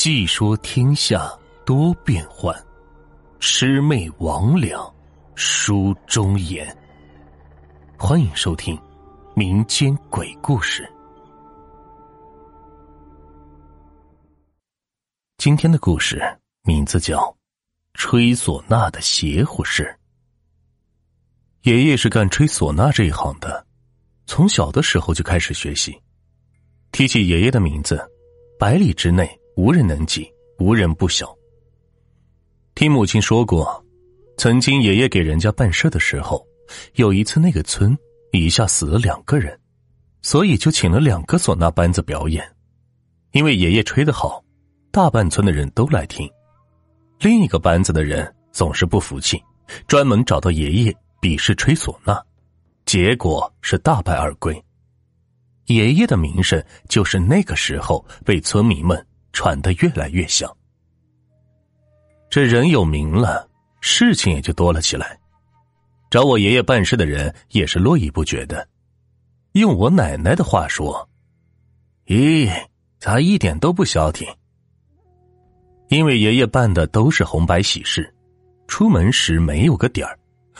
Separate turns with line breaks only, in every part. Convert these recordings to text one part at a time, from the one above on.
细说天下多变幻，魑魅魍魉书中言。欢迎收听民间鬼故事。今天的故事名字叫《吹唢呐的邪乎事》。爷爷是干吹唢呐这一行的，从小的时候就开始学习。提起爷爷的名字，百里之内。无人能及，无人不晓。听母亲说过，曾经爷爷给人家办事的时候，有一次那个村一下死了两个人，所以就请了两个唢呐班子表演。因为爷爷吹得好，大半村的人都来听。另一个班子的人总是不服气，专门找到爷爷比试吹唢呐，结果是大败而归。爷爷的名声就是那个时候被村民们。传得越来越响，这人有名了，事情也就多了起来。找我爷爷办事的人也是络绎不绝的。用我奶奶的话说：“咦，咋一点都不消停？”因为爷爷办的都是红白喜事，出门时没有个点儿，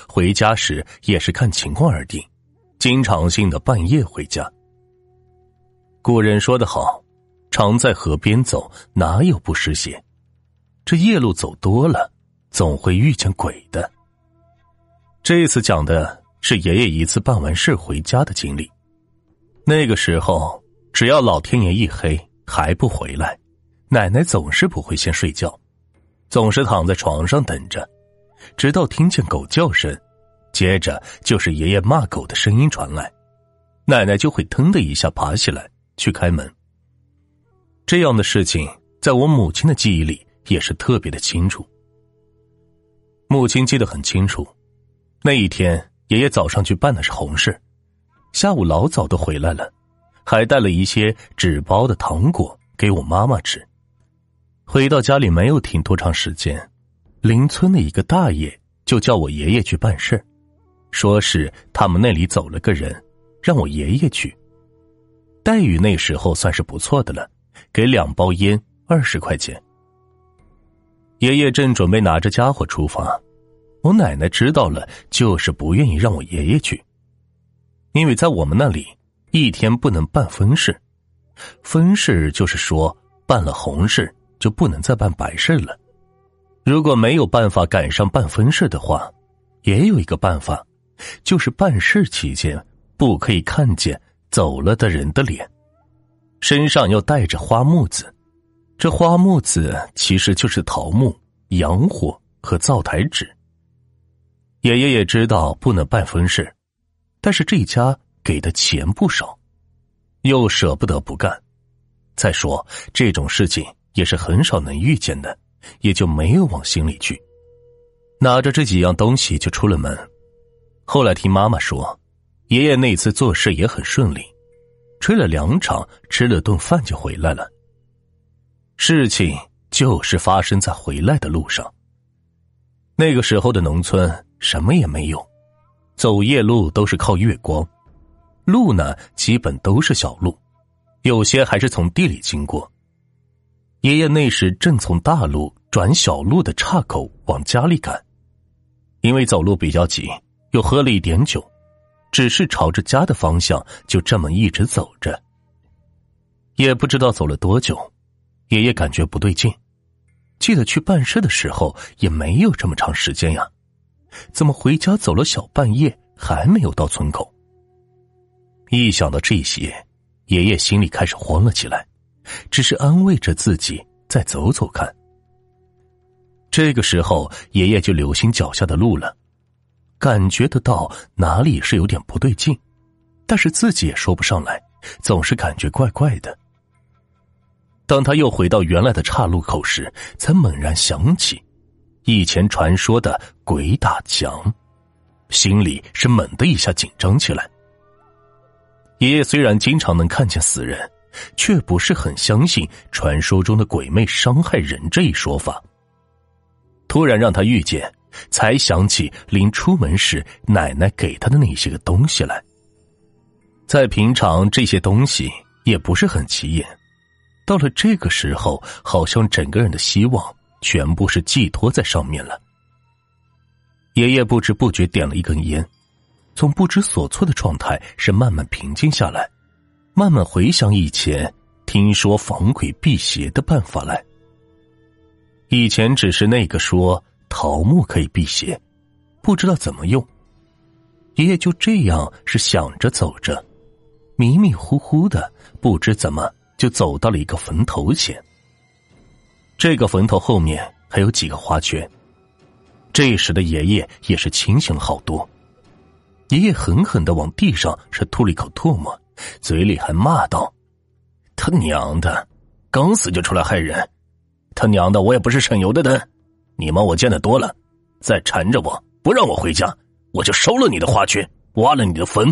回家时也是看情况而定，经常性的半夜回家。古人说的好。常在河边走，哪有不湿鞋？这夜路走多了，总会遇见鬼的。这次讲的是爷爷一次办完事回家的经历。那个时候，只要老天爷一黑还不回来，奶奶总是不会先睡觉，总是躺在床上等着，直到听见狗叫声，接着就是爷爷骂狗的声音传来，奶奶就会腾的一下爬起来去开门。这样的事情，在我母亲的记忆里也是特别的清楚。母亲记得很清楚，那一天爷爷早上去办的是红事，下午老早都回来了，还带了一些纸包的糖果给我妈妈吃。回到家里没有停多长时间，邻村的一个大爷就叫我爷爷去办事，说是他们那里走了个人，让我爷爷去。待遇那时候算是不错的了。给两包烟，二十块钱。爷爷正准备拿着家伙出发，我奶奶知道了，就是不愿意让我爷爷去，因为在我们那里，一天不能办婚事，婚事就是说办了红事就不能再办白事了。如果没有办法赶上办婚事的话，也有一个办法，就是办事期间不可以看见走了的人的脸。身上要带着花木子，这花木子其实就是桃木、洋火和灶台纸。爷爷也知道不能办婚事，但是这家给的钱不少，又舍不得不干。再说这种事情也是很少能遇见的，也就没有往心里去。拿着这几样东西就出了门。后来听妈妈说，爷爷那次做事也很顺利。吹了两场，吃了顿饭就回来了。事情就是发生在回来的路上。那个时候的农村什么也没有，走夜路都是靠月光，路呢基本都是小路，有些还是从地里经过。爷爷那时正从大路转小路的岔口往家里赶，因为走路比较急，又喝了一点酒。只是朝着家的方向，就这么一直走着。也不知道走了多久，爷爷感觉不对劲，记得去办事的时候也没有这么长时间呀，怎么回家走了小半夜还没有到村口？一想到这些，爷爷心里开始慌了起来，只是安慰着自己再走走看。这个时候，爷爷就留心脚下的路了。感觉得到哪里是有点不对劲，但是自己也说不上来，总是感觉怪怪的。当他又回到原来的岔路口时，才猛然想起以前传说的鬼打墙，心里是猛的一下紧张起来。爷爷虽然经常能看见死人，却不是很相信传说中的鬼魅伤害人这一说法。突然让他遇见。才想起临出门时奶奶给他的那些个东西来。在平常这些东西也不是很起眼，到了这个时候，好像整个人的希望全部是寄托在上面了。爷爷不知不觉点了一根烟，从不知所措的状态是慢慢平静下来，慢慢回想以前听说防鬼辟邪的办法来。以前只是那个说桃木可以辟邪，不知道怎么用。爷爷就这样是想着走着，迷迷糊糊的，不知怎么就走到了一个坟头前。这个坟头后面还有几个花圈。这时的爷爷也是清醒了好多。爷爷狠狠的往地上是吐了一口唾沫，嘴里还骂道：“他娘的，刚死就出来害人！他娘的，我也不是省油的灯，你妈我见的多了，再缠着我不让我回家。”我就收了你的花圈，挖了你的坟。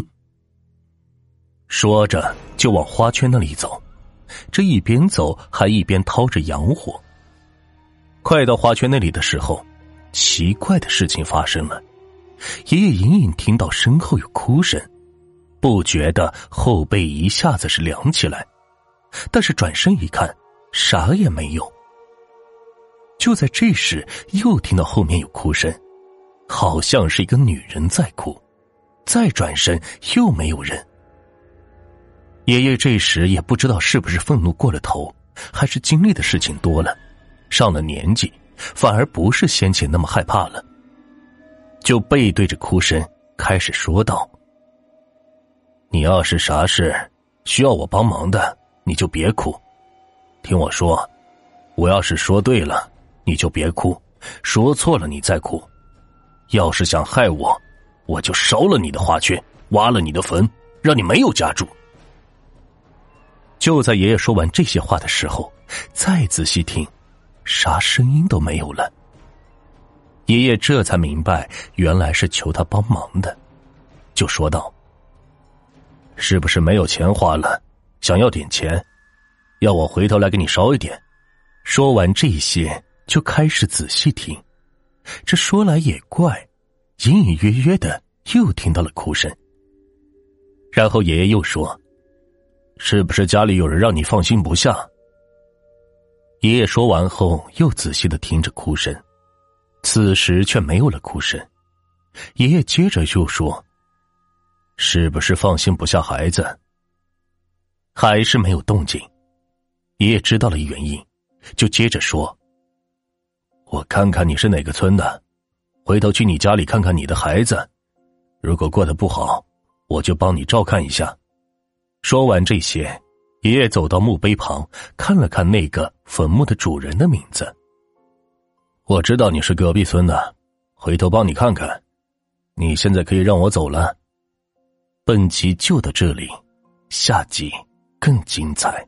说着就往花圈那里走，这一边走还一边掏着洋火。快到花圈那里的时候，奇怪的事情发生了。爷爷隐隐听到身后有哭声，不觉得后背一下子是凉起来，但是转身一看，啥也没有。就在这时，又听到后面有哭声。好像是一个女人在哭，再转身又没有人。爷爷这时也不知道是不是愤怒过了头，还是经历的事情多了，上了年纪，反而不是先前那么害怕了。就背对着哭声开始说道：“你要是啥事需要我帮忙的，你就别哭，听我说，我要是说对了，你就别哭，说错了你再哭。”要是想害我，我就烧了你的花圈，挖了你的坟，让你没有家住。就在爷爷说完这些话的时候，再仔细听，啥声音都没有了。爷爷这才明白，原来是求他帮忙的，就说道：“是不是没有钱花了，想要点钱，要我回头来给你烧一点？”说完这些，就开始仔细听。这说来也怪，隐隐约约的又听到了哭声。然后爷爷又说：“是不是家里有人让你放心不下？”爷爷说完后，又仔细的听着哭声，此时却没有了哭声。爷爷接着又说：“是不是放心不下孩子？”还是没有动静。爷爷知道了原因，就接着说。看看你是哪个村的，回头去你家里看看你的孩子，如果过得不好，我就帮你照看一下。说完这些，爷爷走到墓碑旁，看了看那个坟墓的主人的名字。我知道你是隔壁村的，回头帮你看看。你现在可以让我走了。本集就到这里，下集更精彩。